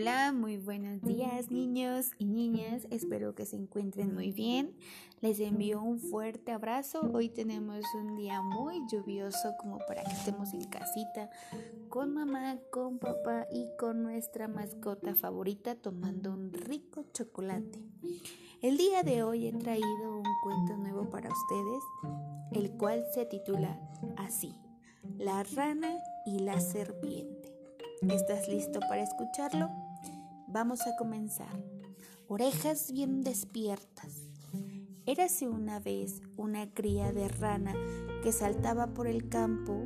Hola, muy buenos días niños y niñas, espero que se encuentren muy bien. Les envío un fuerte abrazo. Hoy tenemos un día muy lluvioso como para que estemos en casita con mamá, con papá y con nuestra mascota favorita tomando un rico chocolate. El día de hoy he traído un cuento nuevo para ustedes, el cual se titula así, La rana y la serpiente. ¿Estás listo para escucharlo? Vamos a comenzar. Orejas bien despiertas. Érase una vez una cría de rana que saltaba por el campo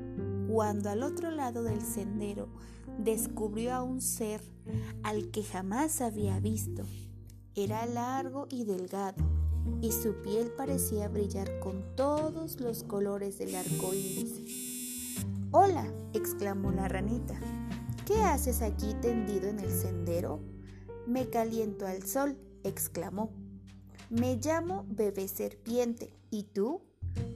cuando al otro lado del sendero descubrió a un ser al que jamás había visto. Era largo y delgado y su piel parecía brillar con todos los colores del arco iris. ¡Hola! exclamó la ranita. ¿Qué haces aquí tendido en el sendero? Me caliento al sol, exclamó. Me llamo bebé serpiente. ¿Y tú?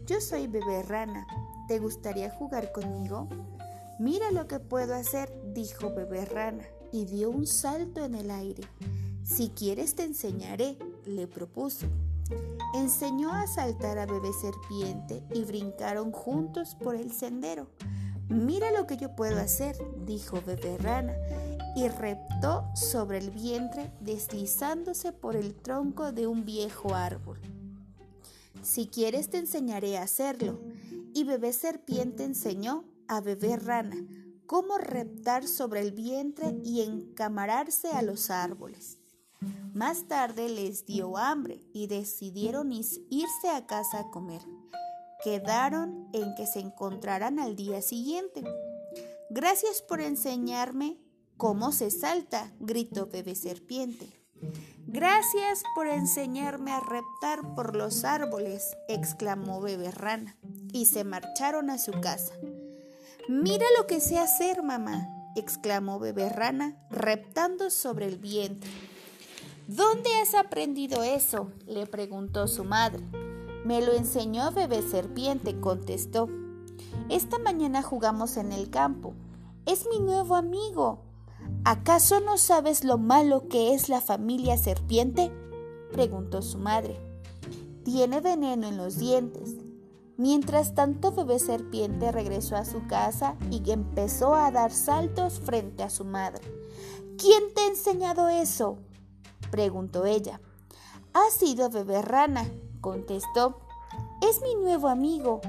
Yo soy bebé rana. ¿Te gustaría jugar conmigo? Mira lo que puedo hacer, dijo bebé rana, y dio un salto en el aire. Si quieres te enseñaré, le propuso. Enseñó a saltar a bebé serpiente y brincaron juntos por el sendero. Mira lo que yo puedo hacer, dijo Bebé Rana, y reptó sobre el vientre deslizándose por el tronco de un viejo árbol. Si quieres te enseñaré a hacerlo. Y Bebé Serpiente enseñó a Bebé Rana cómo reptar sobre el vientre y encamararse a los árboles. Más tarde les dio hambre y decidieron irse a casa a comer quedaron en que se encontraran al día siguiente. Gracias por enseñarme cómo se salta, gritó Bebé Serpiente. Gracias por enseñarme a reptar por los árboles, exclamó Bebé Rana, y se marcharon a su casa. Mira lo que sé hacer, mamá, exclamó Bebé Rana, reptando sobre el vientre. ¿Dónde has aprendido eso? le preguntó su madre. Me lo enseñó bebé serpiente, contestó. Esta mañana jugamos en el campo. Es mi nuevo amigo. ¿Acaso no sabes lo malo que es la familia serpiente? preguntó su madre. Tiene veneno en los dientes. Mientras tanto, bebé serpiente regresó a su casa y empezó a dar saltos frente a su madre. ¿Quién te ha enseñado eso? preguntó ella. Ha sido bebé rana, contestó. Es mi nuevo amigo.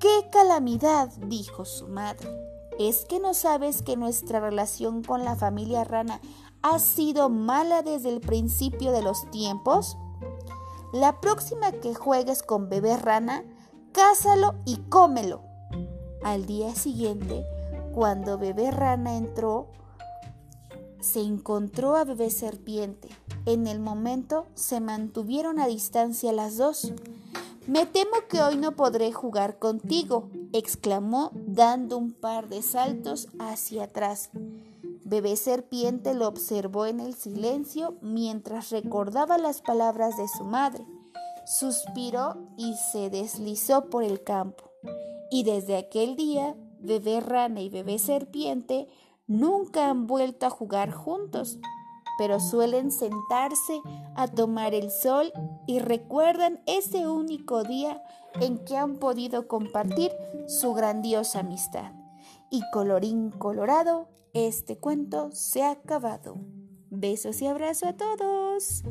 ¡Qué calamidad! dijo su madre. ¿Es que no sabes que nuestra relación con la familia rana ha sido mala desde el principio de los tiempos? La próxima que juegues con bebé rana, cásalo y cómelo. Al día siguiente, cuando bebé rana entró, se encontró a bebé serpiente. En el momento se mantuvieron a distancia las dos. Me temo que hoy no podré jugar contigo, exclamó dando un par de saltos hacia atrás. Bebé serpiente lo observó en el silencio mientras recordaba las palabras de su madre. Suspiró y se deslizó por el campo. Y desde aquel día, bebé rana y bebé serpiente nunca han vuelto a jugar juntos, pero suelen sentarse a tomar el sol y recuerdan ese único día en que han podido compartir su grandiosa amistad. Y colorín colorado, este cuento se ha acabado. Besos y abrazo a todos.